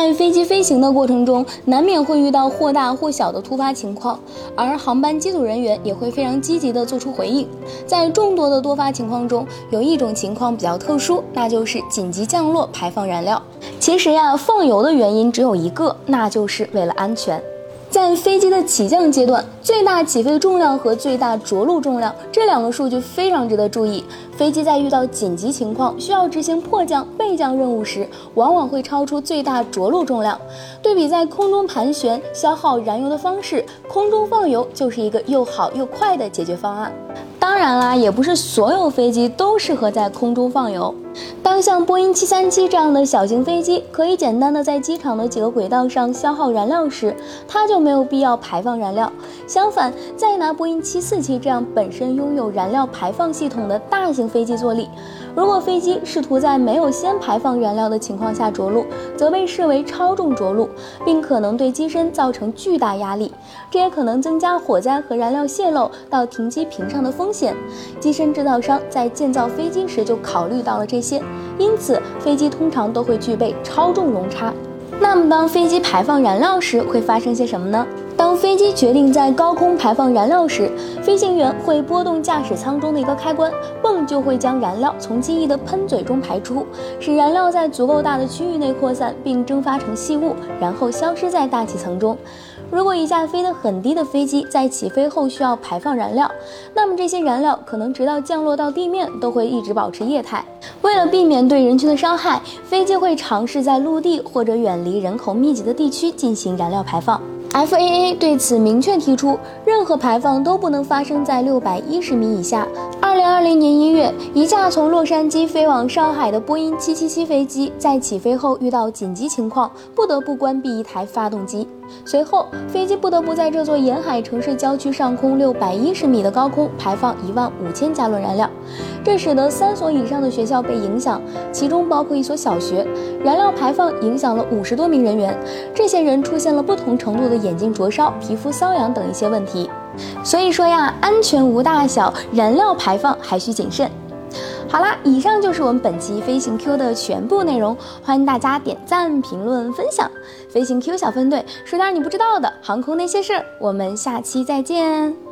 在飞机飞行的过程中，难免会遇到或大或小的突发情况，而航班机组人员也会非常积极地做出回应。在众多的多发情况中，有一种情况比较特殊，那就是紧急降落排放燃料。其实呀，放油的原因只有一个，那就是为了安全。在飞机的起降阶段，最大起飞重量和最大着陆重量这两个数据非常值得注意。飞机在遇到紧急情况需要执行迫降、备降任务时，往往会超出最大着陆重量。对比在空中盘旋消耗燃油的方式，空中放油就是一个又好又快的解决方案。当然啦，也不是所有飞机都适合在空中放油。当像波音737这样的小型飞机可以简单的在机场的几个轨道上消耗燃料时，它就没有必要排放燃料。相反，再拿波音747这样本身拥有燃料排放系统的大型飞机做例，如果飞机试图在没有先排放燃料的情况下着陆，则被视为超重着陆，并可能对机身造成巨大压力，这也可能增加火灾和燃料泄漏到停机坪上的风险。机身制造商在建造飞机时就考虑到了这些。因此，飞机通常都会具备超重容差。那么，当飞机排放燃料时，会发生些什么呢？当飞机决定在高空排放燃料时，飞行员会拨动驾驶舱中的一个开关，泵就会将燃料从机翼的喷嘴中排出，使燃料在足够大的区域内扩散并蒸发成细雾，然后消失在大气层中。如果一架飞得很低的飞机在起飞后需要排放燃料，那么这些燃料可能直到降落到地面都会一直保持液态。为了避免对人群的伤害，飞机会尝试在陆地或者远离人口密集的地区进行燃料排放。FAA 对此明确提出，任何排放都不能发生在六百一十米以下。二零二零年一月，一架从洛杉矶飞往上海的波音七七七飞机在起飞后遇到紧急情况，不得不关闭一台发动机。随后，飞机不得不在这座沿海城市郊区上空六百一十米的高空排放一万五千加仑燃料，这使得三所以上的学校被影响，其中包括一所小学。燃料排放影响了五十多名人员，这些人出现了不同程度的眼睛灼烧、皮肤瘙痒等一些问题。所以说呀，安全无大小，燃料排放还需谨慎。好啦，以上就是我们本期飞行 Q 的全部内容，欢迎大家点赞、评论、分享。飞行 Q 小分队说点你不知道的航空那些事儿，我们下期再见。